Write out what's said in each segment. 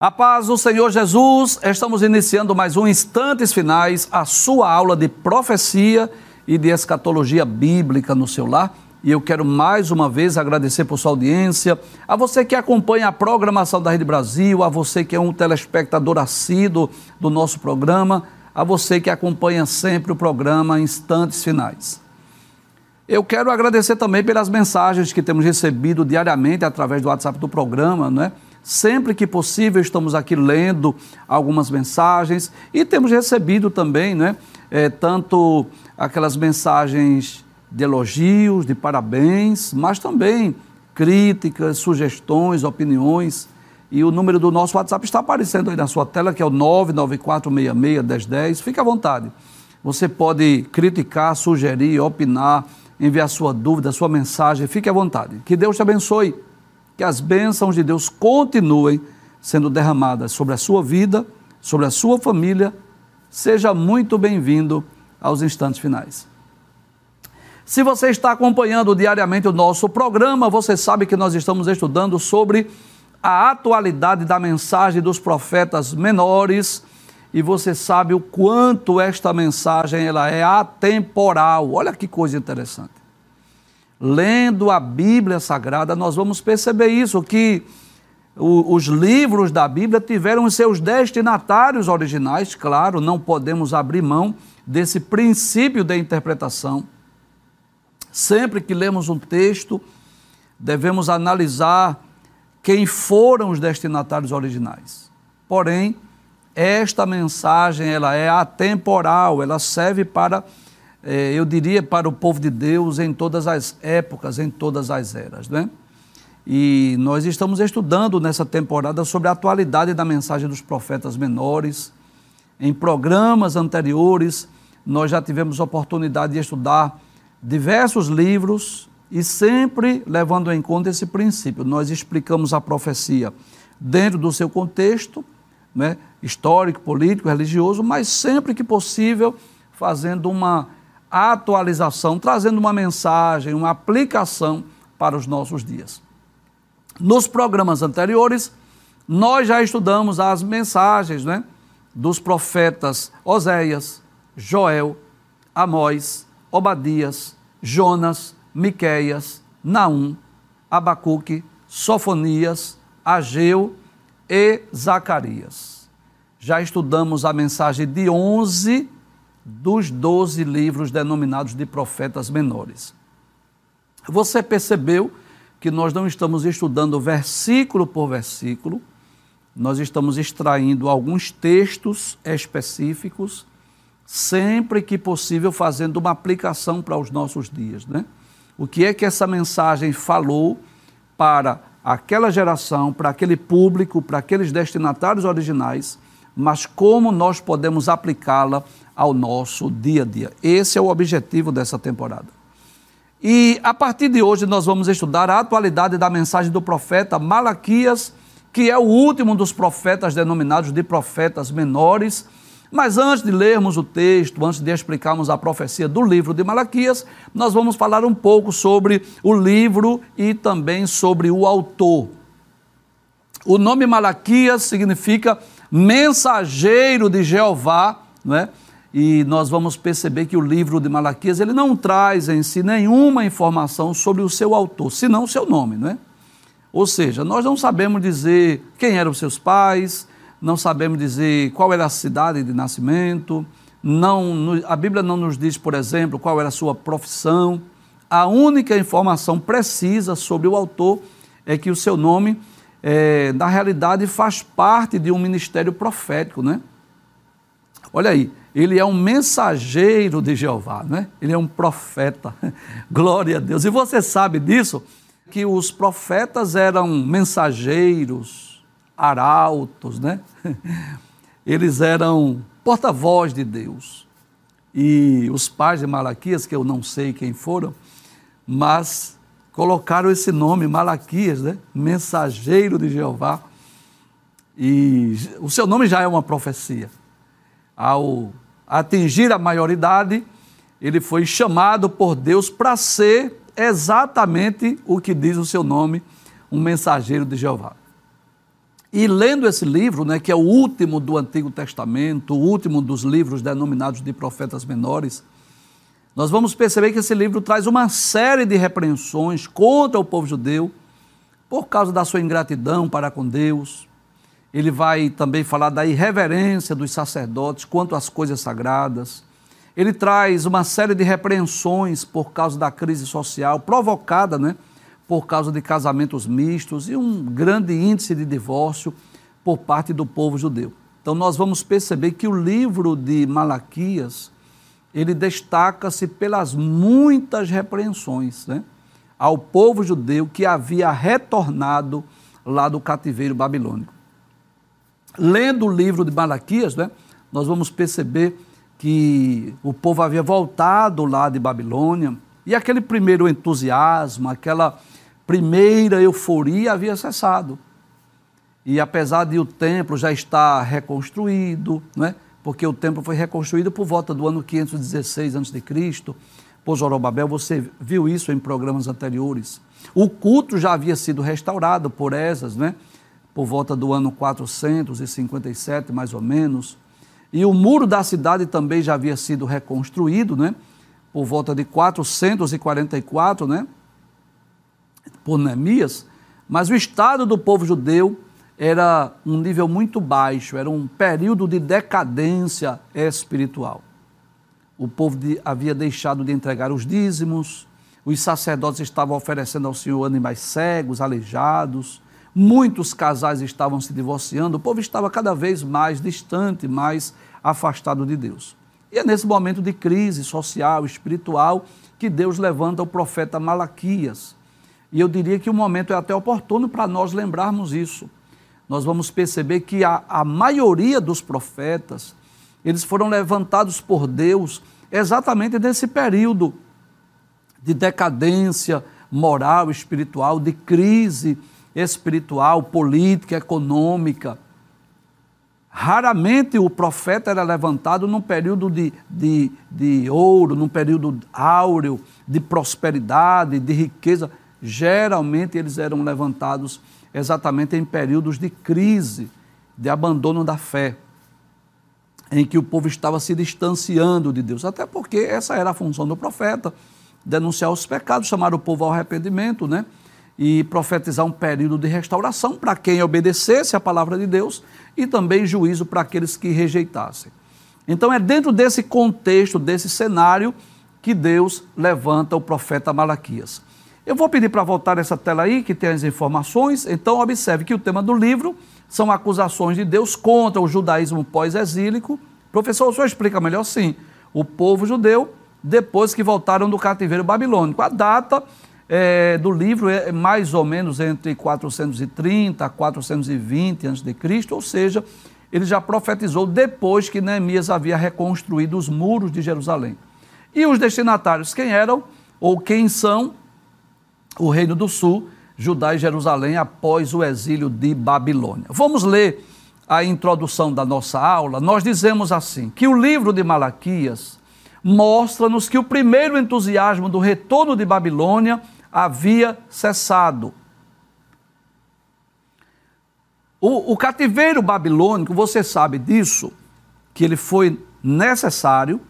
A paz do Senhor Jesus, estamos iniciando mais um Instantes Finais, a sua aula de profecia e de escatologia bíblica no seu lar. E eu quero mais uma vez agradecer por sua audiência, a você que acompanha a programação da Rede Brasil, a você que é um telespectador assíduo do nosso programa, a você que acompanha sempre o programa Instantes Finais. Eu quero agradecer também pelas mensagens que temos recebido diariamente através do WhatsApp do programa, não é? Sempre que possível, estamos aqui lendo algumas mensagens e temos recebido também, né, é, tanto aquelas mensagens de elogios, de parabéns, mas também críticas, sugestões, opiniões. E o número do nosso WhatsApp está aparecendo aí na sua tela, que é o 994661010. Fique à vontade. Você pode criticar, sugerir, opinar, enviar sua dúvida, sua mensagem. Fique à vontade. Que Deus te abençoe que as bênçãos de Deus continuem sendo derramadas sobre a sua vida, sobre a sua família. Seja muito bem-vindo aos instantes finais. Se você está acompanhando diariamente o nosso programa, você sabe que nós estamos estudando sobre a atualidade da mensagem dos profetas menores e você sabe o quanto esta mensagem ela é atemporal. Olha que coisa interessante lendo a Bíblia Sagrada, nós vamos perceber isso, que o, os livros da Bíblia tiveram seus destinatários originais, claro, não podemos abrir mão desse princípio de interpretação. Sempre que lemos um texto, devemos analisar quem foram os destinatários originais. Porém, esta mensagem ela é atemporal, ela serve para é, eu diria, para o povo de Deus em todas as épocas, em todas as eras. Né? E nós estamos estudando nessa temporada sobre a atualidade da mensagem dos profetas menores. Em programas anteriores, nós já tivemos oportunidade de estudar diversos livros e sempre levando em conta esse princípio. Nós explicamos a profecia dentro do seu contexto, né, histórico, político, religioso, mas sempre que possível fazendo uma atualização, trazendo uma mensagem, uma aplicação para os nossos dias. Nos programas anteriores, nós já estudamos as mensagens né, dos profetas Oséias, Joel, Amós, Obadias, Jonas, Miqueias, Naum, Abacuque, Sofonias, Ageu e Zacarias. Já estudamos a mensagem de 11 dos doze livros denominados de profetas menores. Você percebeu que nós não estamos estudando versículo por versículo, nós estamos extraindo alguns textos específicos, sempre que possível fazendo uma aplicação para os nossos dias. Né? O que é que essa mensagem falou para aquela geração, para aquele público, para aqueles destinatários originais, mas como nós podemos aplicá-la ao nosso dia a dia. Esse é o objetivo dessa temporada. E a partir de hoje nós vamos estudar a atualidade da mensagem do profeta Malaquias, que é o último dos profetas denominados de profetas menores. Mas antes de lermos o texto, antes de explicarmos a profecia do livro de Malaquias, nós vamos falar um pouco sobre o livro e também sobre o autor. O nome Malaquias significa mensageiro de Jeová, não é? E nós vamos perceber que o livro de Malaquias ele não traz em si nenhuma informação sobre o seu autor, senão o seu nome, não é? Ou seja, nós não sabemos dizer quem eram seus pais, não sabemos dizer qual era a cidade de nascimento, não, a Bíblia não nos diz, por exemplo, qual era a sua profissão. A única informação precisa sobre o autor é que o seu nome, é, na realidade, faz parte de um ministério profético, né? Olha aí, ele é um mensageiro de Jeová, né? ele é um profeta. Glória a Deus. E você sabe disso? Que os profetas eram mensageiros, arautos, né? Eles eram porta-voz de Deus. E os pais de Malaquias, que eu não sei quem foram, mas colocaram esse nome, Malaquias, né? mensageiro de Jeová. E o seu nome já é uma profecia. Ao atingir a maioridade, ele foi chamado por Deus para ser exatamente o que diz o seu nome, um mensageiro de Jeová. E lendo esse livro, né, que é o último do Antigo Testamento, o último dos livros denominados de profetas menores, nós vamos perceber que esse livro traz uma série de repreensões contra o povo judeu por causa da sua ingratidão para com Deus. Ele vai também falar da irreverência dos sacerdotes quanto às coisas sagradas. Ele traz uma série de repreensões por causa da crise social provocada, né, por causa de casamentos mistos e um grande índice de divórcio por parte do povo judeu. Então nós vamos perceber que o livro de Malaquias, ele destaca-se pelas muitas repreensões né, ao povo judeu que havia retornado lá do cativeiro babilônico. Lendo o livro de Malaquias, né, nós vamos perceber que o povo havia voltado lá de Babilônia e aquele primeiro entusiasmo, aquela primeira euforia havia cessado. E apesar de o templo já estar reconstruído, não é? porque o templo foi reconstruído por volta do ano 516 a.C., por Zorobabel, você viu isso em programas anteriores. O culto já havia sido restaurado por Esas, né? Por volta do ano 457, mais ou menos. E o muro da cidade também já havia sido reconstruído, né? por volta de 444, né? por Neemias, mas o estado do povo judeu era um nível muito baixo, era um período de decadência espiritual. O povo de, havia deixado de entregar os dízimos, os sacerdotes estavam oferecendo ao Senhor animais cegos, aleijados, muitos casais estavam se divorciando, o povo estava cada vez mais distante, mais afastado de Deus. E é nesse momento de crise social, espiritual, que Deus levanta o profeta Malaquias e eu diria que o momento é até oportuno para nós lembrarmos isso. Nós vamos perceber que a, a maioria dos profetas, eles foram levantados por Deus exatamente nesse período de decadência moral, espiritual, de crise espiritual, política, econômica. Raramente o profeta era levantado num período de, de, de ouro, num período áureo, de prosperidade, de riqueza geralmente eles eram levantados exatamente em períodos de crise, de abandono da fé, em que o povo estava se distanciando de Deus, até porque essa era a função do profeta, denunciar os pecados, chamar o povo ao arrependimento, né? E profetizar um período de restauração para quem obedecesse a palavra de Deus e também juízo para aqueles que rejeitassem. Então é dentro desse contexto, desse cenário, que Deus levanta o profeta Malaquias. Eu vou pedir para voltar essa tela aí, que tem as informações. Então, observe que o tema do livro são acusações de Deus contra o judaísmo pós-exílico. Professor, o senhor explica melhor? Sim. O povo judeu, depois que voltaram do cativeiro babilônico. A data é, do livro é mais ou menos entre 430 a 420 a.C., ou seja, ele já profetizou depois que Neemias havia reconstruído os muros de Jerusalém. E os destinatários, quem eram ou quem são? o Reino do Sul, Judá e Jerusalém, após o exílio de Babilônia. Vamos ler a introdução da nossa aula. Nós dizemos assim: que o livro de Malaquias mostra-nos que o primeiro entusiasmo do retorno de Babilônia havia cessado. O, o, cativeiro babilônico, você sabe disso, que ele foi necessário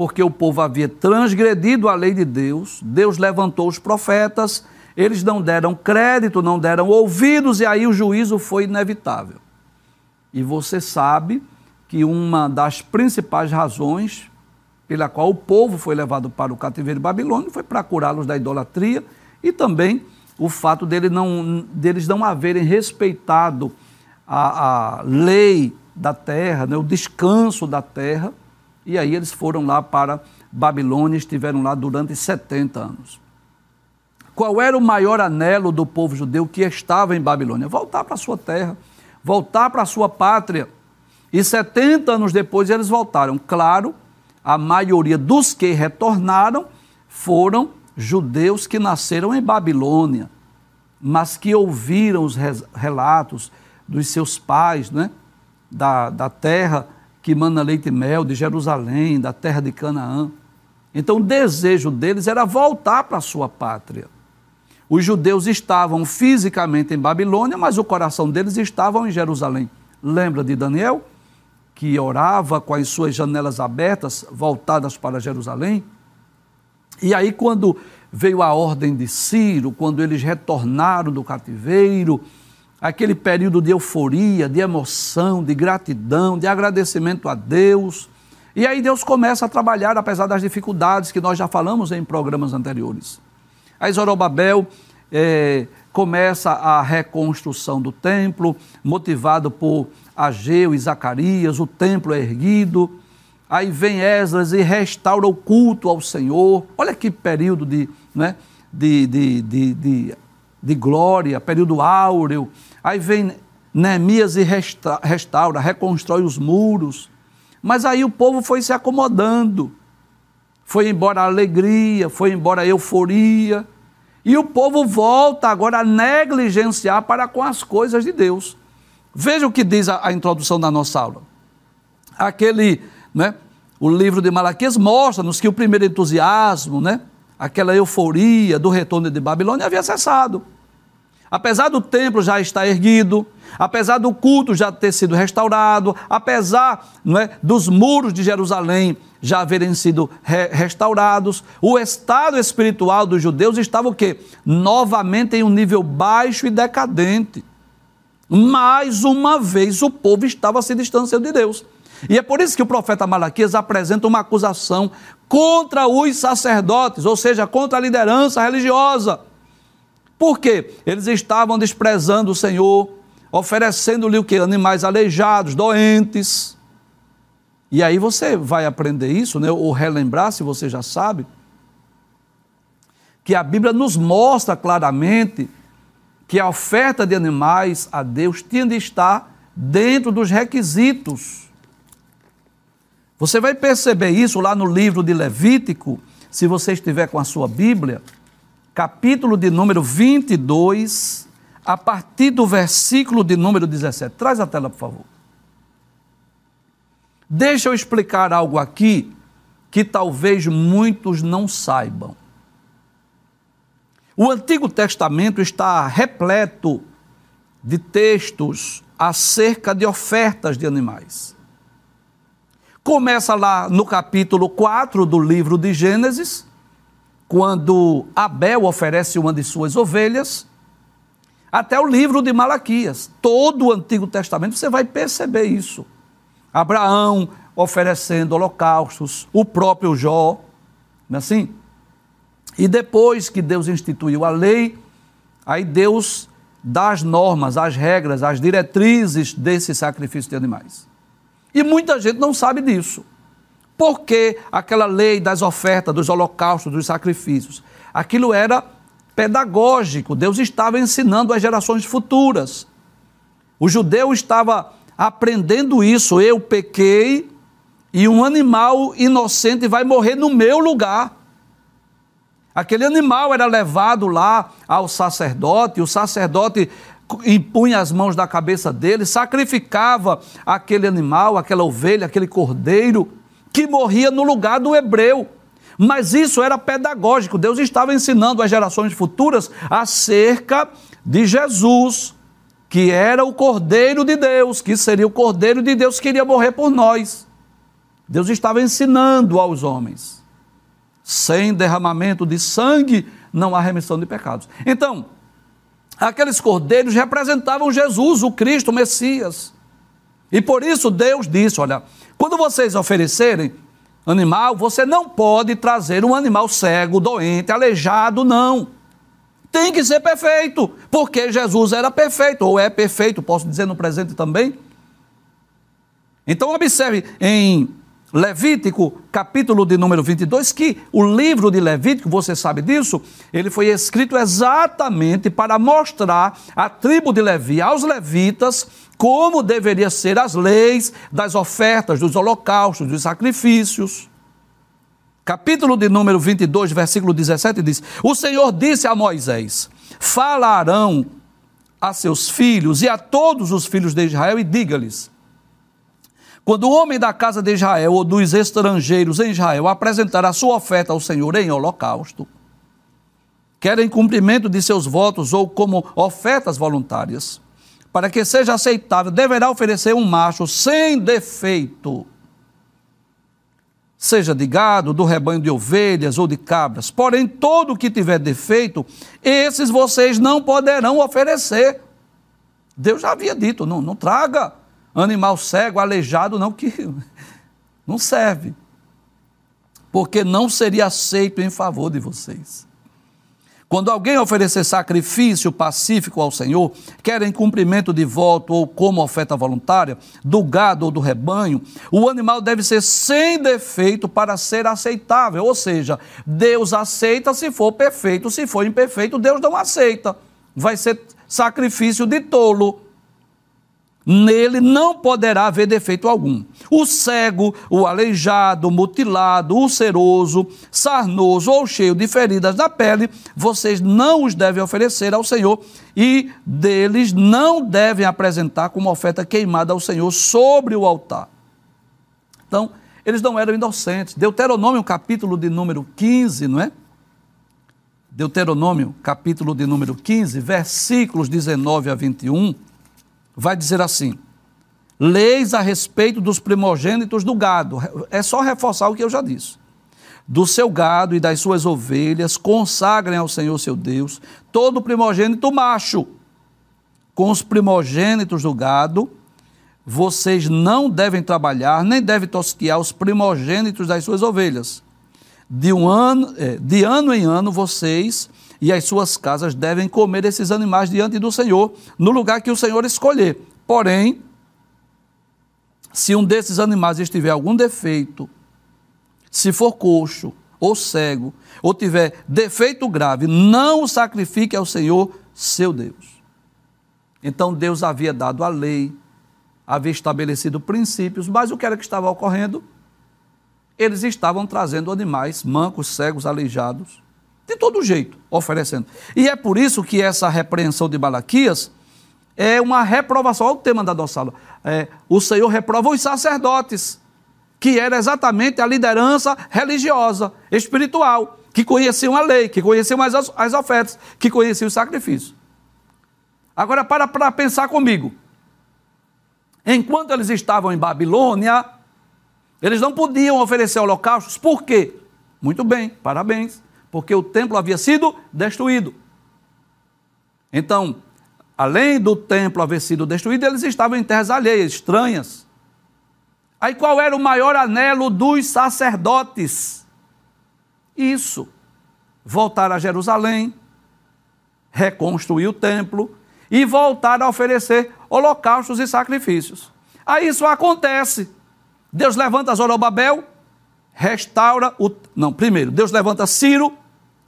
porque o povo havia transgredido a lei de Deus, Deus levantou os profetas, eles não deram crédito, não deram ouvidos, e aí o juízo foi inevitável. E você sabe que uma das principais razões pela qual o povo foi levado para o cativeiro babilônico foi para curá-los da idolatria e também o fato não, deles não haverem respeitado a, a lei da terra, né, o descanso da terra, e aí eles foram lá para Babilônia, estiveram lá durante 70 anos. Qual era o maior anelo do povo judeu que estava em Babilônia? Voltar para a sua terra, voltar para a sua pátria. E 70 anos depois eles voltaram. Claro, a maioria dos que retornaram foram judeus que nasceram em Babilônia, mas que ouviram os relatos dos seus pais, né? da, da terra que mana leite e mel, de Jerusalém, da terra de Canaã. Então o desejo deles era voltar para a sua pátria. os judeus estavam fisicamente em Babilônia, mas o coração deles estava em Jerusalém. Lembra de Daniel, que orava com as suas janelas abertas, voltadas para Jerusalém? E aí, quando veio a ordem de Ciro, quando eles retornaram do cativeiro, aquele período de euforia, de emoção, de gratidão, de agradecimento a Deus. E aí Deus começa a trabalhar, apesar das dificuldades que nós já falamos em programas anteriores. Aí Zorobabel é, começa a reconstrução do templo, motivado por Ageu e Zacarias, o templo é erguido. Aí vem Esdras e restaura o culto ao Senhor. Olha que período de, né, de, de, de, de, de glória, período áureo. Aí vem Neemias e restaura, reconstrói os muros. Mas aí o povo foi se acomodando. Foi embora a alegria, foi embora a euforia. E o povo volta agora a negligenciar para com as coisas de Deus. Veja o que diz a, a introdução da nossa aula. Aquele, né, o livro de Malaquias mostra-nos que o primeiro entusiasmo, né, aquela euforia do retorno de Babilônia havia cessado. Apesar do templo já estar erguido, apesar do culto já ter sido restaurado, apesar é, dos muros de Jerusalém já haverem sido re restaurados, o estado espiritual dos judeus estava o quê? Novamente em um nível baixo e decadente. Mais uma vez o povo estava se distanciando de Deus. E é por isso que o profeta Malaquias apresenta uma acusação contra os sacerdotes, ou seja, contra a liderança religiosa por quê? Eles estavam desprezando o Senhor, oferecendo-lhe o que? Animais aleijados, doentes. E aí você vai aprender isso, né? ou relembrar, se você já sabe, que a Bíblia nos mostra claramente que a oferta de animais a Deus tinha de estar dentro dos requisitos. Você vai perceber isso lá no livro de Levítico, se você estiver com a sua Bíblia capítulo de número 22, a partir do versículo de número 17. Traz a tela, por favor. Deixa eu explicar algo aqui que talvez muitos não saibam. O Antigo Testamento está repleto de textos acerca de ofertas de animais. Começa lá no capítulo 4 do livro de Gênesis, quando Abel oferece uma de suas ovelhas, até o livro de Malaquias. Todo o Antigo Testamento você vai perceber isso. Abraão oferecendo holocaustos, o próprio Jó, não é assim? E depois que Deus instituiu a lei, aí Deus dá as normas, as regras, as diretrizes desse sacrifício de animais. E muita gente não sabe disso. Por que aquela lei das ofertas, dos holocaustos, dos sacrifícios? Aquilo era pedagógico, Deus estava ensinando às gerações futuras. O judeu estava aprendendo isso. Eu pequei e um animal inocente vai morrer no meu lugar. Aquele animal era levado lá ao sacerdote, o sacerdote impunha as mãos da cabeça dele, sacrificava aquele animal, aquela ovelha, aquele cordeiro que morria no lugar do hebreu. Mas isso era pedagógico. Deus estava ensinando às gerações futuras acerca de Jesus, que era o Cordeiro de Deus, que seria o Cordeiro de Deus que iria morrer por nós. Deus estava ensinando aos homens. Sem derramamento de sangue não há remissão de pecados. Então, aqueles cordeiros representavam Jesus, o Cristo, o Messias. E por isso Deus disse: olha, quando vocês oferecerem animal, você não pode trazer um animal cego, doente, aleijado, não. Tem que ser perfeito, porque Jesus era perfeito, ou é perfeito, posso dizer no presente também. Então, observe em Levítico, capítulo de número 22, que o livro de Levítico, você sabe disso, ele foi escrito exatamente para mostrar à tribo de Levi, aos levitas, como deveria ser as leis das ofertas, dos holocaustos, dos sacrifícios. Capítulo de número 22, versículo 17 diz: O Senhor disse a Moisés: Falarão a seus filhos e a todos os filhos de Israel e diga-lhes: Quando o homem da casa de Israel ou dos estrangeiros em Israel apresentar a sua oferta ao Senhor em holocausto, quer em cumprimento de seus votos ou como ofertas voluntárias, para que seja aceitável, deverá oferecer um macho sem defeito, seja de gado, do rebanho de ovelhas ou de cabras. Porém, todo o que tiver defeito, esses vocês não poderão oferecer. Deus já havia dito: não, não traga animal cego, aleijado, não, que não serve. Porque não seria aceito em favor de vocês. Quando alguém oferecer sacrifício pacífico ao Senhor, quer em cumprimento de voto ou como oferta voluntária, do gado ou do rebanho, o animal deve ser sem defeito para ser aceitável. Ou seja, Deus aceita se for perfeito, se for imperfeito, Deus não aceita. Vai ser sacrifício de tolo nele não poderá haver defeito algum. O cego, o aleijado, o mutilado, o seroso, sarnoso ou cheio de feridas na pele, vocês não os devem oferecer ao Senhor e deles não devem apresentar como oferta queimada ao Senhor sobre o altar. Então, eles não eram inocentes. Deuteronômio, capítulo de número 15, não é? Deuteronômio, capítulo de número 15, versículos 19 a 21 vai dizer assim: leis a respeito dos primogênitos do gado. É só reforçar o que eu já disse. Do seu gado e das suas ovelhas, consagrem ao Senhor seu Deus todo primogênito macho. Com os primogênitos do gado, vocês não devem trabalhar, nem devem tosquiar os primogênitos das suas ovelhas. De, um ano, é, de ano em ano, vocês e as suas casas devem comer esses animais diante do Senhor, no lugar que o Senhor escolher. Porém, se um desses animais estiver algum defeito, se for coxo ou cego, ou tiver defeito grave, não o sacrifique ao Senhor, seu Deus. Então Deus havia dado a lei, havia estabelecido princípios, mas o que era que estava ocorrendo? Eles estavam trazendo animais mancos, cegos, aleijados, de todo jeito, oferecendo. E é por isso que essa repreensão de Balaquias é uma reprovação. Olha o tema da aula. É, o Senhor reprova os sacerdotes, que era exatamente a liderança religiosa, espiritual, que conheciam a lei, que conheciam as, as ofertas, que conheciam o sacrifício. Agora, para para pensar comigo. Enquanto eles estavam em Babilônia, eles não podiam oferecer holocaustos, por quê? Muito bem, parabéns porque o templo havia sido destruído. Então, além do templo haver sido destruído, eles estavam em terras alheias, estranhas. Aí qual era o maior anelo dos sacerdotes? Isso. Voltar a Jerusalém, reconstruir o templo e voltar a oferecer holocaustos e sacrifícios. Aí isso acontece. Deus levanta Zorobabel, restaura o. Não, primeiro, Deus levanta Ciro,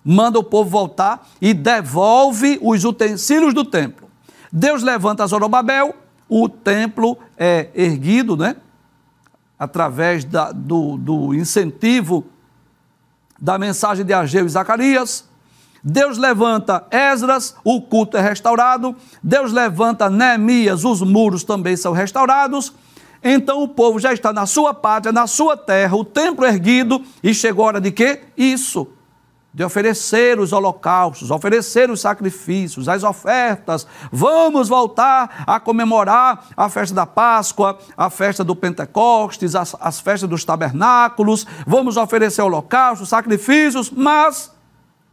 manda o povo voltar e devolve os utensílios do templo. Deus levanta Zorobabel, o templo é erguido, né? Através da, do, do incentivo da mensagem de Ageu e Zacarias. Deus levanta Esdras, o culto é restaurado. Deus levanta Neemias, os muros também são restaurados. Então o povo já está na sua pátria, na sua terra, o templo erguido, e chegou a hora de quê? Isso de oferecer os holocaustos, oferecer os sacrifícios, as ofertas. Vamos voltar a comemorar a festa da Páscoa, a festa do Pentecostes, as, as festas dos tabernáculos. Vamos oferecer holocaustos, sacrifícios, mas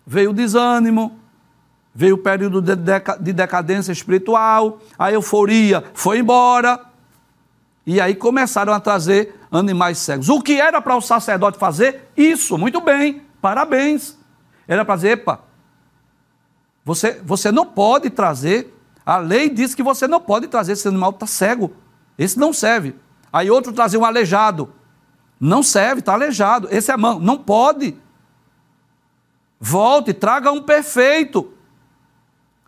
veio o desânimo, veio o período de, deca, de decadência espiritual, a euforia foi embora. E aí começaram a trazer animais cegos. O que era para o sacerdote fazer? Isso, muito bem, parabéns. Era para dizer, epa, você, você não pode trazer, a lei diz que você não pode trazer, esse animal está cego, esse não serve. Aí outro trazer um aleijado, não serve, está aleijado, esse é mão, não pode. Volte, traga um perfeito.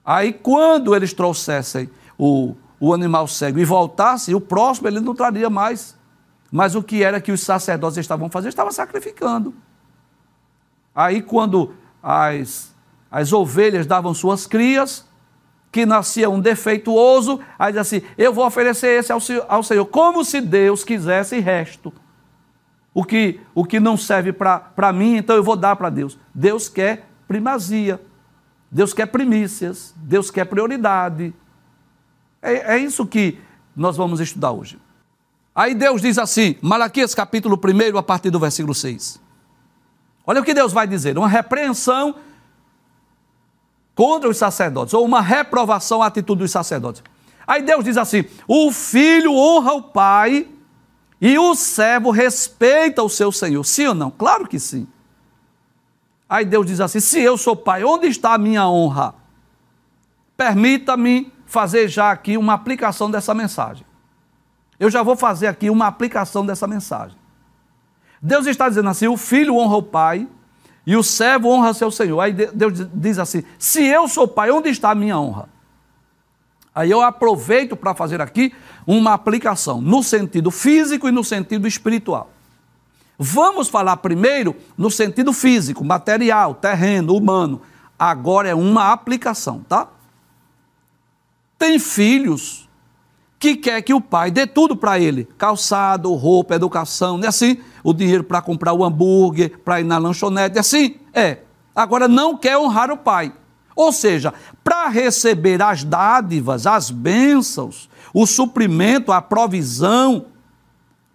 Aí quando eles trouxessem o, o animal cego e voltassem, o próximo ele não traria mais. Mas o que era que os sacerdotes estavam fazendo? Estavam sacrificando. Aí quando as, as ovelhas davam suas crias, que nascia um defeituoso, aí diz assim: Eu vou oferecer esse ao, ao Senhor, como se Deus quisesse resto. O que, o que não serve para mim, então eu vou dar para Deus. Deus quer primazia. Deus quer primícias, Deus quer prioridade. É, é isso que nós vamos estudar hoje. Aí Deus diz assim, Malaquias capítulo 1, a partir do versículo 6. Olha o que Deus vai dizer: uma repreensão contra os sacerdotes, ou uma reprovação à atitude dos sacerdotes. Aí Deus diz assim: o filho honra o pai e o servo respeita o seu senhor. Sim ou não? Claro que sim. Aí Deus diz assim: se eu sou pai, onde está a minha honra? Permita-me fazer já aqui uma aplicação dessa mensagem. Eu já vou fazer aqui uma aplicação dessa mensagem. Deus está dizendo assim: o filho honra o pai e o servo honra seu senhor. Aí Deus diz assim: se eu sou pai, onde está a minha honra? Aí eu aproveito para fazer aqui uma aplicação no sentido físico e no sentido espiritual. Vamos falar primeiro no sentido físico, material, terreno, humano. Agora é uma aplicação, tá? Tem filhos que quer que o pai dê tudo para ele: calçado, roupa, educação, não é assim? O dinheiro para comprar o hambúrguer, para ir na lanchonete, é assim? É. Agora não quer honrar o pai. Ou seja, para receber as dádivas, as bênçãos, o suprimento, a provisão,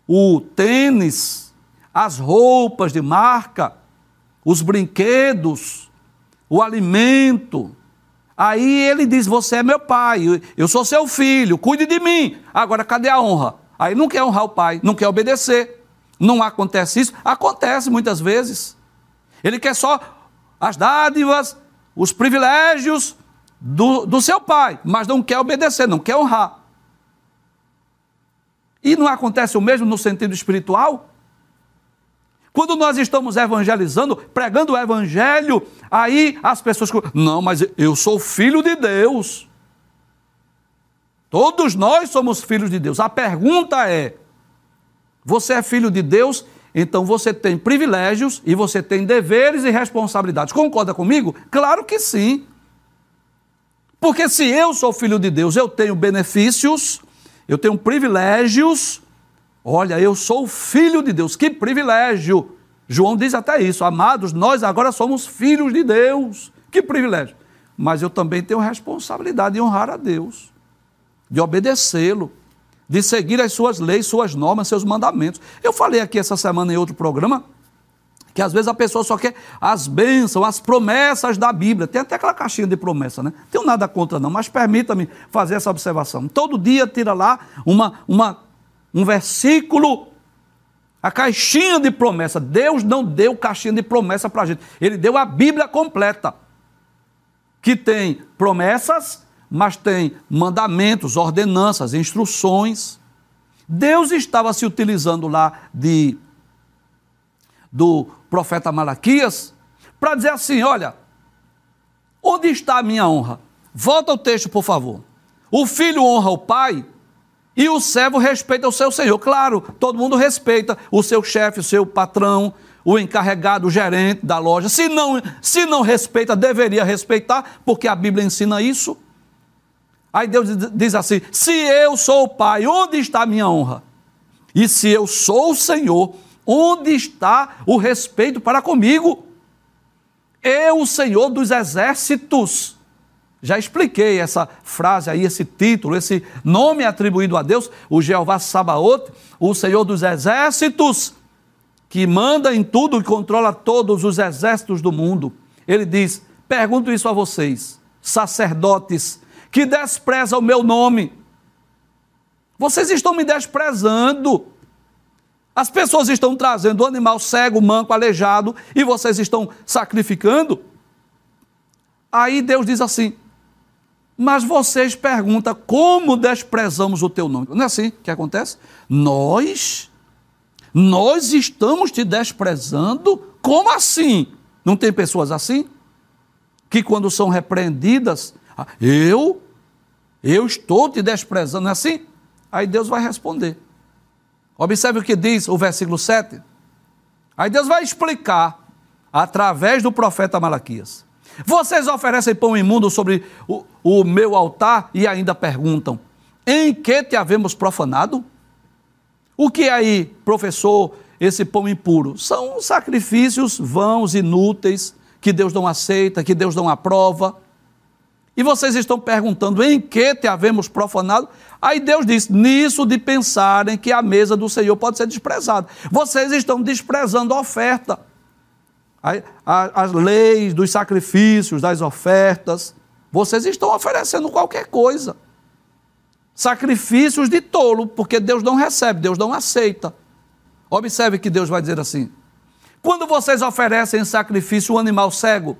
o tênis, as roupas de marca, os brinquedos, o alimento. Aí ele diz: Você é meu pai, eu sou seu filho, cuide de mim. Agora, cadê a honra? Aí não quer honrar o pai, não quer obedecer. Não acontece isso? Acontece muitas vezes. Ele quer só as dádivas, os privilégios do, do seu pai, mas não quer obedecer, não quer honrar. E não acontece o mesmo no sentido espiritual? Quando nós estamos evangelizando, pregando o evangelho, aí as pessoas. Não, mas eu sou filho de Deus. Todos nós somos filhos de Deus. A pergunta é: você é filho de Deus então você tem privilégios e você tem deveres e responsabilidades. Concorda comigo? Claro que sim. Porque se eu sou filho de Deus, eu tenho benefícios, eu tenho privilégios. Olha, eu sou filho de Deus, que privilégio! João diz até isso, amados, nós agora somos filhos de Deus, que privilégio! Mas eu também tenho responsabilidade de honrar a Deus, de obedecê-lo de seguir as suas leis, suas normas, seus mandamentos. Eu falei aqui essa semana em outro programa que às vezes a pessoa só quer as bênçãos, as promessas da Bíblia. Tem até aquela caixinha de promessa, né? Tenho nada contra não, mas permita-me fazer essa observação. Todo dia tira lá uma, uma, um versículo, a caixinha de promessa. Deus não deu caixinha de promessa para a gente. Ele deu a Bíblia completa, que tem promessas mas tem mandamentos, ordenanças, instruções. Deus estava se utilizando lá de do profeta Malaquias para dizer assim: olha, onde está a minha honra? Volta ao texto, por favor. O filho honra o pai e o servo respeita o seu senhor. Claro, todo mundo respeita o seu chefe, o seu patrão, o encarregado, o gerente da loja. Se não, se não respeita, deveria respeitar, porque a Bíblia ensina isso. Aí Deus diz assim: se eu sou o Pai, onde está a minha honra? E se eu sou o Senhor, onde está o respeito para comigo? Eu, o Senhor dos exércitos. Já expliquei essa frase aí, esse título, esse nome atribuído a Deus, o Jeová Sabaote, o Senhor dos exércitos, que manda em tudo e controla todos os exércitos do mundo. Ele diz: pergunto isso a vocês, sacerdotes que despreza o meu nome. Vocês estão me desprezando. As pessoas estão trazendo o animal cego, manco, aleijado e vocês estão sacrificando. Aí Deus diz assim: Mas vocês perguntam como desprezamos o teu nome. Não é assim que acontece? Nós, nós estamos te desprezando? Como assim? Não tem pessoas assim? Que quando são repreendidas, ah, eu eu estou te desprezando, não é assim? Aí Deus vai responder. Observe o que diz o versículo 7. Aí Deus vai explicar, através do profeta Malaquias. Vocês oferecem pão imundo sobre o, o meu altar e ainda perguntam: em que te havemos profanado? O que é aí, professor, esse pão impuro? São sacrifícios vãos, inúteis, que Deus não aceita, que Deus não aprova. E vocês estão perguntando em que te havemos profanado? Aí Deus diz: nisso de pensarem que a mesa do Senhor pode ser desprezada. Vocês estão desprezando a oferta. As leis dos sacrifícios, das ofertas. Vocês estão oferecendo qualquer coisa. Sacrifícios de tolo, porque Deus não recebe, Deus não aceita. Observe que Deus vai dizer assim: quando vocês oferecem em sacrifício um animal cego,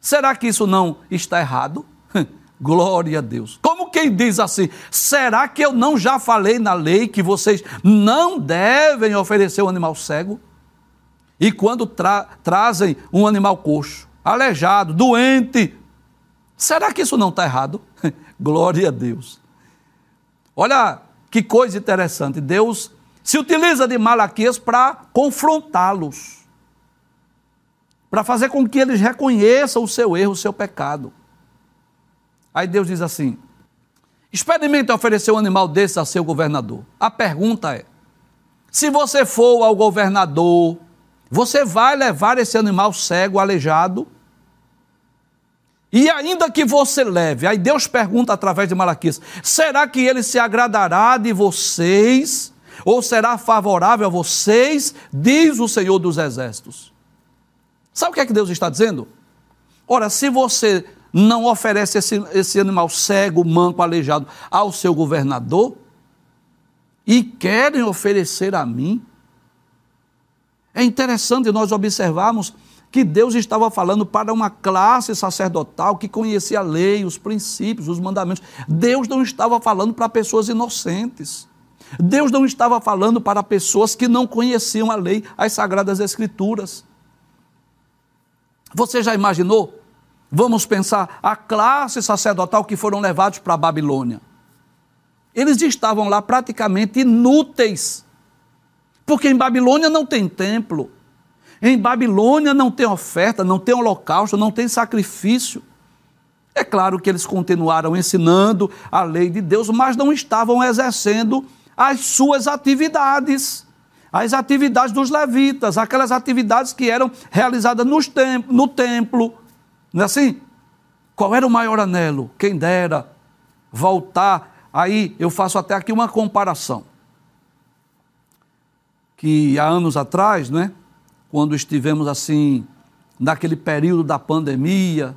será que isso não está errado? Glória a Deus. Como quem diz assim: será que eu não já falei na lei que vocês não devem oferecer um animal cego? E quando tra trazem um animal coxo, aleijado, doente, será que isso não está errado? Glória a Deus. Olha que coisa interessante. Deus se utiliza de Malaquias para confrontá-los, para fazer com que eles reconheçam o seu erro, o seu pecado. Aí Deus diz assim: experimente oferecer um animal desse a seu governador. A pergunta é: se você for ao governador, você vai levar esse animal cego, aleijado? E ainda que você leve, aí Deus pergunta através de Malaquias: será que ele se agradará de vocês? Ou será favorável a vocês? Diz o Senhor dos Exércitos. Sabe o que é que Deus está dizendo? Ora, se você não oferece esse, esse animal cego, manco, aleijado ao seu governador, e querem oferecer a mim, é interessante nós observarmos que Deus estava falando para uma classe sacerdotal que conhecia a lei, os princípios, os mandamentos. Deus não estava falando para pessoas inocentes. Deus não estava falando para pessoas que não conheciam a lei, as sagradas escrituras. Você já imaginou? Vamos pensar a classe sacerdotal que foram levados para a Babilônia. Eles estavam lá praticamente inúteis porque em Babilônia não tem templo. Em Babilônia não tem oferta, não tem holocausto, não tem sacrifício. É claro que eles continuaram ensinando a lei de Deus, mas não estavam exercendo as suas atividades, as atividades dos levitas, aquelas atividades que eram realizadas tem no templo. Não é assim? Qual era o maior anelo? Quem dera voltar. Aí eu faço até aqui uma comparação que há anos atrás, né, quando estivemos assim, naquele período da pandemia,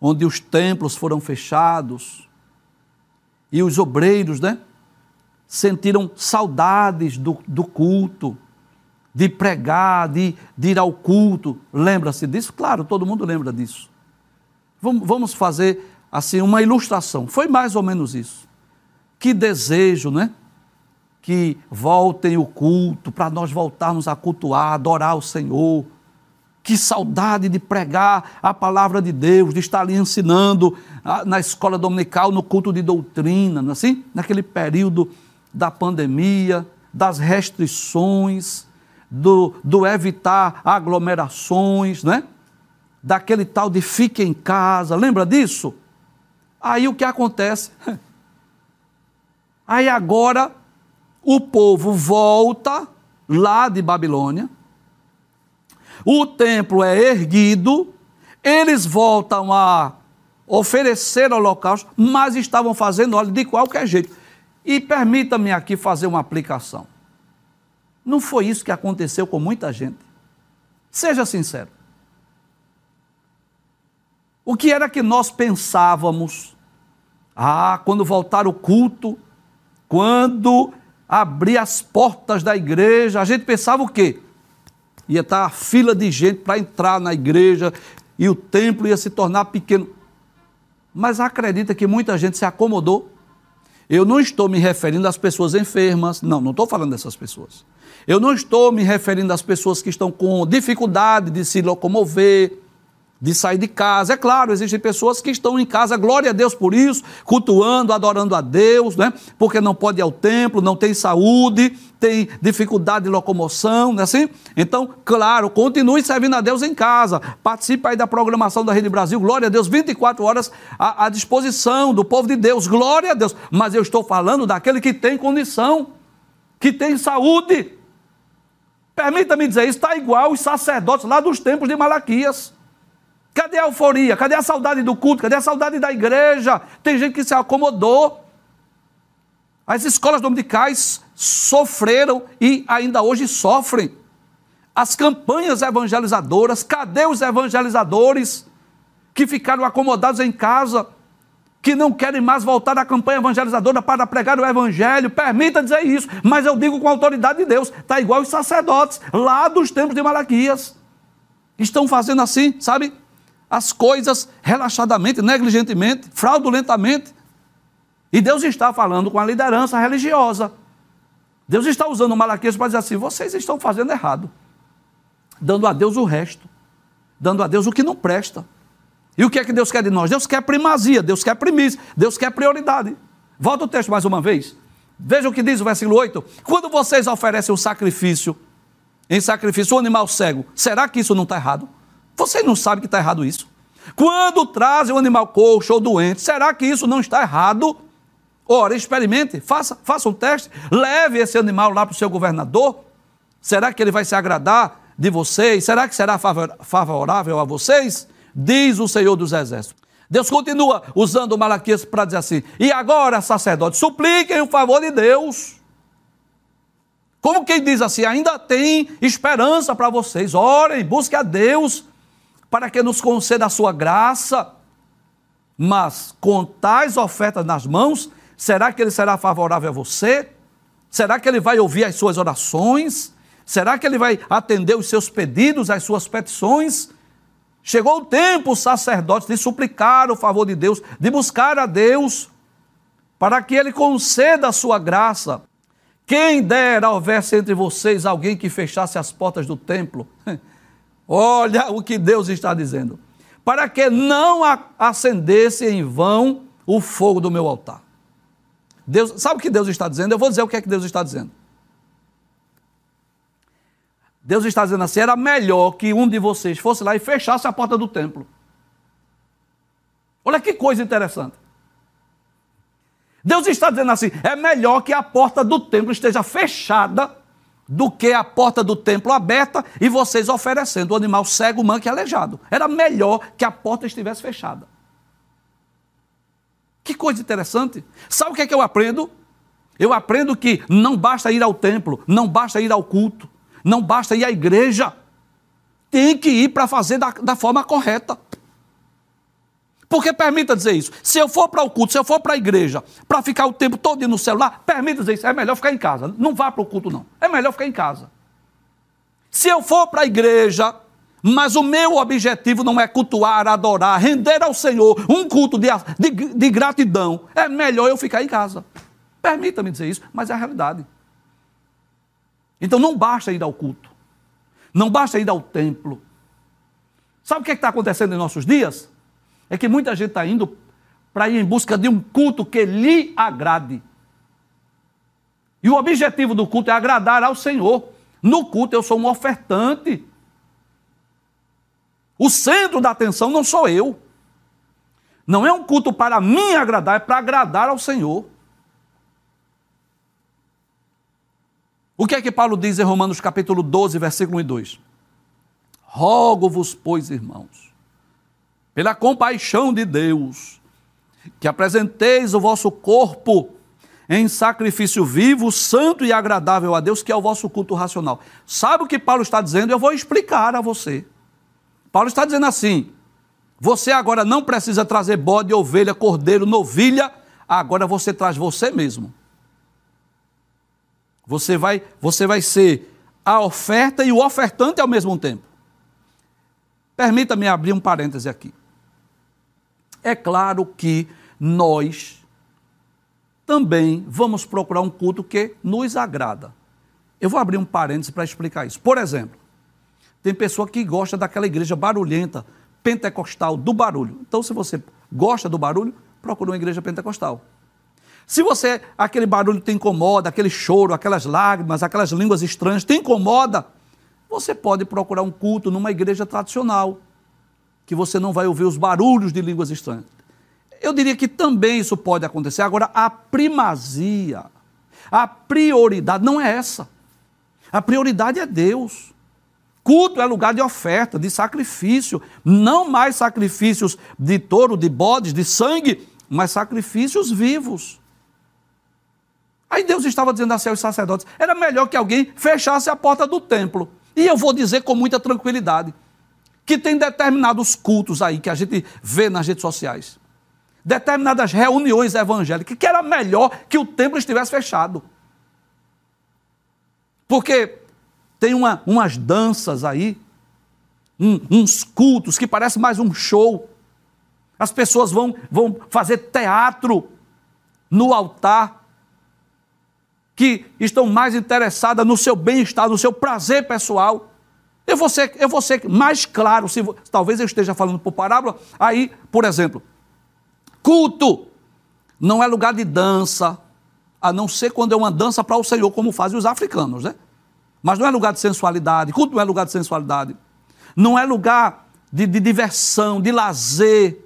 onde os templos foram fechados e os obreiros, né, sentiram saudades do, do culto, de pregar, de, de ir ao culto. Lembra-se disso? Claro, todo mundo lembra disso. Vamos, vamos fazer assim uma ilustração. Foi mais ou menos isso. Que desejo, né? Que voltem o culto, para nós voltarmos a cultuar, adorar o Senhor. Que saudade de pregar a palavra de Deus, de estar ali ensinando ah, na escola dominical, no culto de doutrina, não é assim? Naquele período da pandemia, das restrições, do, do evitar aglomerações, né? Daquele tal de fique em casa, lembra disso? Aí o que acontece? Aí agora o povo volta lá de Babilônia, o templo é erguido, eles voltam a oferecer holocausto, mas estavam fazendo óleo de qualquer jeito. E permita-me aqui fazer uma aplicação. Não foi isso que aconteceu com muita gente. Seja sincero. O que era que nós pensávamos? Ah, quando voltar o culto, quando abrir as portas da igreja. A gente pensava o quê? Ia estar a fila de gente para entrar na igreja e o templo ia se tornar pequeno. Mas acredita que muita gente se acomodou. Eu não estou me referindo às pessoas enfermas, não, não estou falando dessas pessoas. Eu não estou me referindo às pessoas que estão com dificuldade de se locomover, de sair de casa. É claro, existem pessoas que estão em casa, glória a Deus por isso, cultuando, adorando a Deus, né? porque não pode ir ao templo, não tem saúde, tem dificuldade de locomoção, não é assim? Então, claro, continue servindo a Deus em casa, participe aí da programação da Rede Brasil, glória a Deus, 24 horas à, à disposição do povo de Deus, glória a Deus. Mas eu estou falando daquele que tem condição, que tem saúde. Permita-me dizer, está igual os sacerdotes lá dos tempos de Malaquias Cadê a euforia? Cadê a saudade do culto? Cadê a saudade da igreja? Tem gente que se acomodou. As escolas dominicais sofreram e ainda hoje sofrem. As campanhas evangelizadoras, cadê os evangelizadores que ficaram acomodados em casa, que não querem mais voltar à campanha evangelizadora para pregar o evangelho? Permita dizer isso, mas eu digo com a autoridade de Deus, está igual os sacerdotes lá dos tempos de Malaquias. Estão fazendo assim, sabe? As coisas relaxadamente, negligentemente, fraudulentamente. E Deus está falando com a liderança religiosa. Deus está usando o Malaquias para dizer assim: vocês estão fazendo errado, dando a Deus o resto, dando a Deus o que não presta. E o que é que Deus quer de nós? Deus quer primazia, Deus quer primícia, Deus quer prioridade. Volta o texto mais uma vez. Veja o que diz o versículo 8. Quando vocês oferecem o sacrifício, em sacrifício, o animal cego, será que isso não está errado? Vocês não sabem que está errado isso? Quando trazem um animal coxo ou doente, será que isso não está errado? Ora, experimente, faça, faça um teste, leve esse animal lá para o seu governador. Será que ele vai se agradar de vocês? Será que será favorável a vocês? Diz o Senhor dos Exércitos. Deus continua usando Malaquias para dizer assim: e agora, sacerdotes, supliquem o favor de Deus. Como quem diz assim, ainda tem esperança para vocês. Orem, busquem a Deus para que nos conceda a sua graça. Mas com tais ofertas nas mãos, Será que ele será favorável a você? Será que ele vai ouvir as suas orações? Será que ele vai atender os seus pedidos, as suas petições? Chegou o tempo, sacerdotes, de suplicar o favor de Deus, de buscar a Deus, para que ele conceda a sua graça. Quem dera houvesse entre vocês alguém que fechasse as portas do templo. Olha o que Deus está dizendo. Para que não acendesse em vão o fogo do meu altar. Deus, sabe o que Deus está dizendo? Eu vou dizer o que é que Deus está dizendo. Deus está dizendo assim: era melhor que um de vocês fosse lá e fechasse a porta do templo. Olha que coisa interessante. Deus está dizendo assim: é melhor que a porta do templo esteja fechada do que a porta do templo aberta e vocês oferecendo o animal cego, manco e aleijado. Era melhor que a porta estivesse fechada. Que coisa interessante. Sabe o que é que eu aprendo? Eu aprendo que não basta ir ao templo, não basta ir ao culto, não basta ir à igreja. Tem que ir para fazer da, da forma correta. Porque permita dizer isso. Se eu for para o culto, se eu for para a igreja, para ficar o tempo todo no celular, permita dizer isso. É melhor ficar em casa. Não vá para o culto, não. É melhor ficar em casa. Se eu for para a igreja, mas o meu objetivo não é cultuar, adorar, render ao Senhor um culto de, de, de gratidão. É melhor eu ficar em casa. Permita-me dizer isso, mas é a realidade. Então não basta ir ao culto. Não basta ir ao templo. Sabe o que é está acontecendo em nossos dias? É que muita gente está indo para ir em busca de um culto que lhe agrade. E o objetivo do culto é agradar ao Senhor. No culto eu sou um ofertante. O centro da atenção não sou eu. Não é um culto para mim agradar, é para agradar ao Senhor. O que é que Paulo diz em Romanos capítulo 12, versículo 1 e 2? Rogo-vos, pois, irmãos, pela compaixão de Deus, que apresenteis o vosso corpo em sacrifício vivo, santo e agradável a Deus, que é o vosso culto racional. Sabe o que Paulo está dizendo? Eu vou explicar a você. Paulo está dizendo assim: você agora não precisa trazer bode, ovelha, cordeiro, novilha, agora você traz você mesmo. Você vai, você vai ser a oferta e o ofertante ao mesmo tempo. Permita-me abrir um parêntese aqui. É claro que nós também vamos procurar um culto que nos agrada. Eu vou abrir um parêntese para explicar isso. Por exemplo, tem pessoa que gosta daquela igreja barulhenta, pentecostal, do barulho. Então, se você gosta do barulho, procure uma igreja pentecostal. Se você, aquele barulho te incomoda, aquele choro, aquelas lágrimas, aquelas línguas estranhas te incomoda, você pode procurar um culto numa igreja tradicional, que você não vai ouvir os barulhos de línguas estranhas. Eu diria que também isso pode acontecer. Agora, a primazia, a prioridade não é essa. A prioridade é Deus. Culto é lugar de oferta, de sacrifício, não mais sacrifícios de touro, de bodes, de sangue, mas sacrifícios vivos. Aí Deus estava dizendo assim aos sacerdotes: era melhor que alguém fechasse a porta do templo. E eu vou dizer com muita tranquilidade que tem determinados cultos aí que a gente vê nas redes sociais, determinadas reuniões evangélicas, que era melhor que o templo estivesse fechado. Porque tem uma, umas danças aí, um, uns cultos que parece mais um show. As pessoas vão, vão fazer teatro no altar, que estão mais interessadas no seu bem-estar, no seu prazer pessoal. Eu vou ser, eu vou ser mais claro, se, talvez eu esteja falando por parábola. Aí, por exemplo, culto não é lugar de dança, a não ser quando é uma dança para o Senhor, como fazem os africanos, né? Mas não é lugar de sensualidade, culto não é lugar de sensualidade. Não é lugar de, de diversão, de lazer.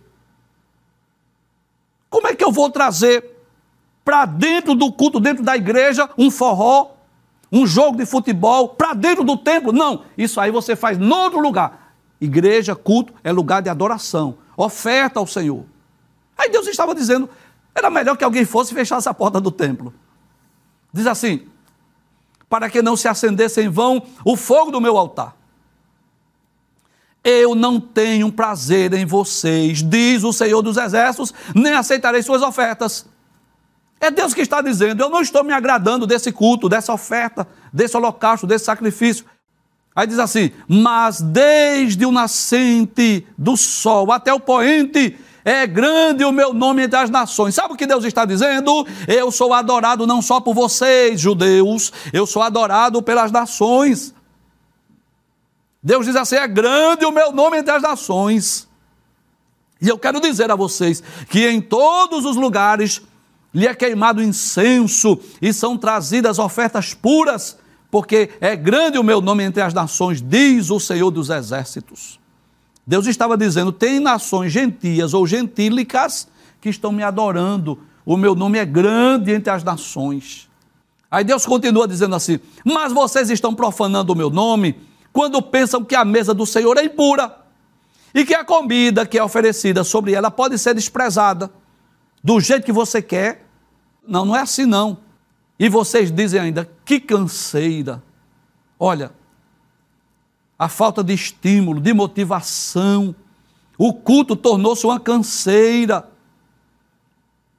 Como é que eu vou trazer para dentro do culto, dentro da igreja, um forró, um jogo de futebol, para dentro do templo? Não, isso aí você faz em outro lugar. Igreja, culto, é lugar de adoração, oferta ao Senhor. Aí Deus estava dizendo, era melhor que alguém fosse e fechasse a porta do templo. Diz assim: para que não se acendesse em vão o fogo do meu altar. Eu não tenho prazer em vocês, diz o Senhor dos Exércitos, nem aceitarei suas ofertas. É Deus que está dizendo: eu não estou me agradando desse culto, dessa oferta, desse holocausto, desse sacrifício. Aí diz assim: mas desde o nascente do sol até o poente, é grande o meu nome entre as nações. Sabe o que Deus está dizendo? Eu sou adorado não só por vocês, judeus, eu sou adorado pelas nações. Deus diz assim: é grande o meu nome entre as nações. E eu quero dizer a vocês que em todos os lugares lhe é queimado incenso e são trazidas ofertas puras, porque é grande o meu nome entre as nações, diz o Senhor dos Exércitos. Deus estava dizendo: tem nações gentias ou gentílicas que estão me adorando. O meu nome é grande entre as nações. Aí Deus continua dizendo assim: Mas vocês estão profanando o meu nome quando pensam que a mesa do Senhor é impura e que a comida que é oferecida sobre ela pode ser desprezada do jeito que você quer. Não, não é assim não. E vocês dizem ainda: Que canseira. Olha, a falta de estímulo, de motivação. O culto tornou-se uma canseira.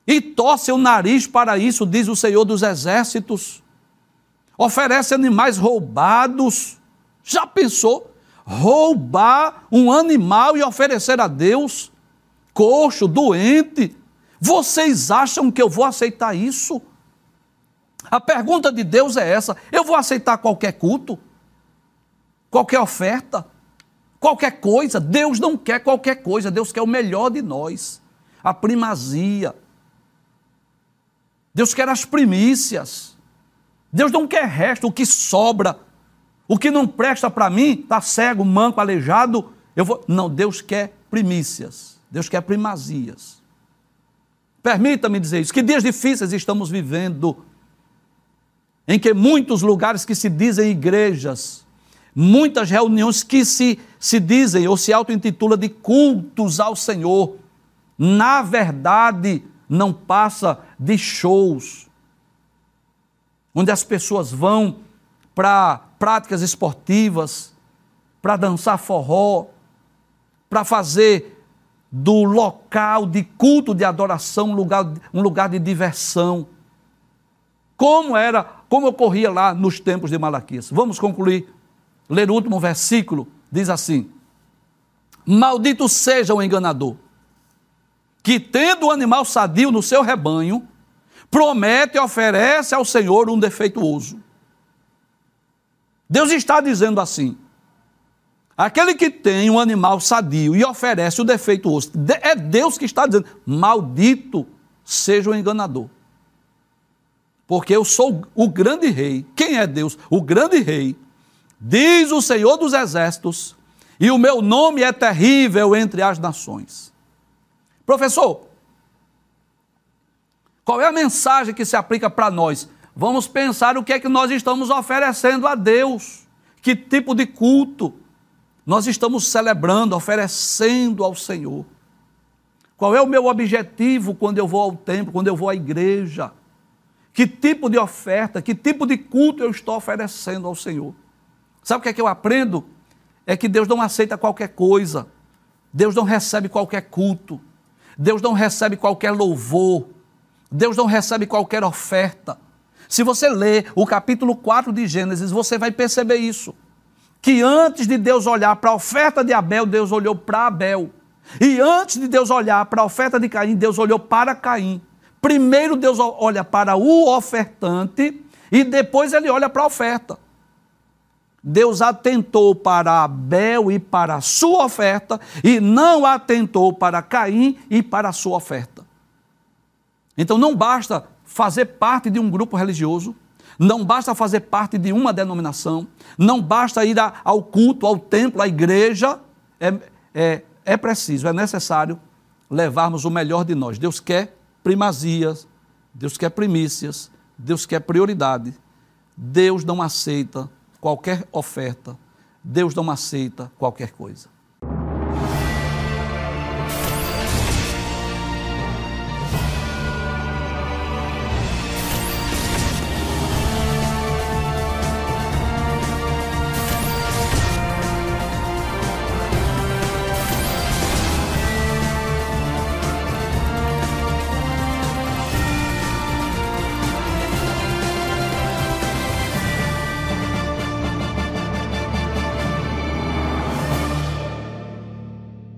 E torce o nariz para isso, diz o Senhor dos Exércitos. Oferece animais roubados. Já pensou? Roubar um animal e oferecer a Deus? Coxo, doente. Vocês acham que eu vou aceitar isso? A pergunta de Deus é essa: eu vou aceitar qualquer culto? qualquer oferta, qualquer coisa. Deus não quer qualquer coisa, Deus quer o melhor de nós, a primazia. Deus quer as primícias. Deus não quer resto, o que sobra, o que não presta para mim, está cego, manco, aleijado. Eu vou. Não, Deus quer primícias. Deus quer primazias. Permita-me dizer isso, que dias difíceis estamos vivendo, em que muitos lugares que se dizem igrejas muitas reuniões que se, se dizem ou se auto-intitula de cultos ao Senhor. Na verdade, não passa de shows, onde as pessoas vão para práticas esportivas, para dançar forró, para fazer do local de culto de adoração um lugar, um lugar de diversão. Como era, como ocorria lá nos tempos de Malaquias. Vamos concluir ler o último versículo, diz assim: Maldito seja o enganador, que tendo o animal sadio no seu rebanho, promete e oferece ao Senhor um defeituoso. Deus está dizendo assim: aquele que tem um animal sadio e oferece o defeituoso, é Deus que está dizendo: maldito seja o enganador. Porque eu sou o grande rei. Quem é Deus? O grande rei diz o Senhor dos Exércitos, e o meu nome é terrível entre as nações. Professor, qual é a mensagem que se aplica para nós? Vamos pensar o que é que nós estamos oferecendo a Deus. Que tipo de culto nós estamos celebrando, oferecendo ao Senhor? Qual é o meu objetivo quando eu vou ao templo, quando eu vou à igreja? Que tipo de oferta, que tipo de culto eu estou oferecendo ao Senhor? Sabe o que é que eu aprendo? É que Deus não aceita qualquer coisa. Deus não recebe qualquer culto. Deus não recebe qualquer louvor. Deus não recebe qualquer oferta. Se você ler o capítulo 4 de Gênesis, você vai perceber isso. Que antes de Deus olhar para a oferta de Abel, Deus olhou para Abel. E antes de Deus olhar para a oferta de Caim, Deus olhou para Caim. Primeiro Deus olha para o ofertante e depois ele olha para a oferta. Deus atentou para Abel e para a sua oferta, e não atentou para Caim e para a sua oferta. Então não basta fazer parte de um grupo religioso, não basta fazer parte de uma denominação, não basta ir ao culto, ao templo, à igreja. É, é, é preciso, é necessário levarmos o melhor de nós. Deus quer primazias, Deus quer primícias, Deus quer prioridade. Deus não aceita qualquer oferta, Deus não aceita qualquer coisa.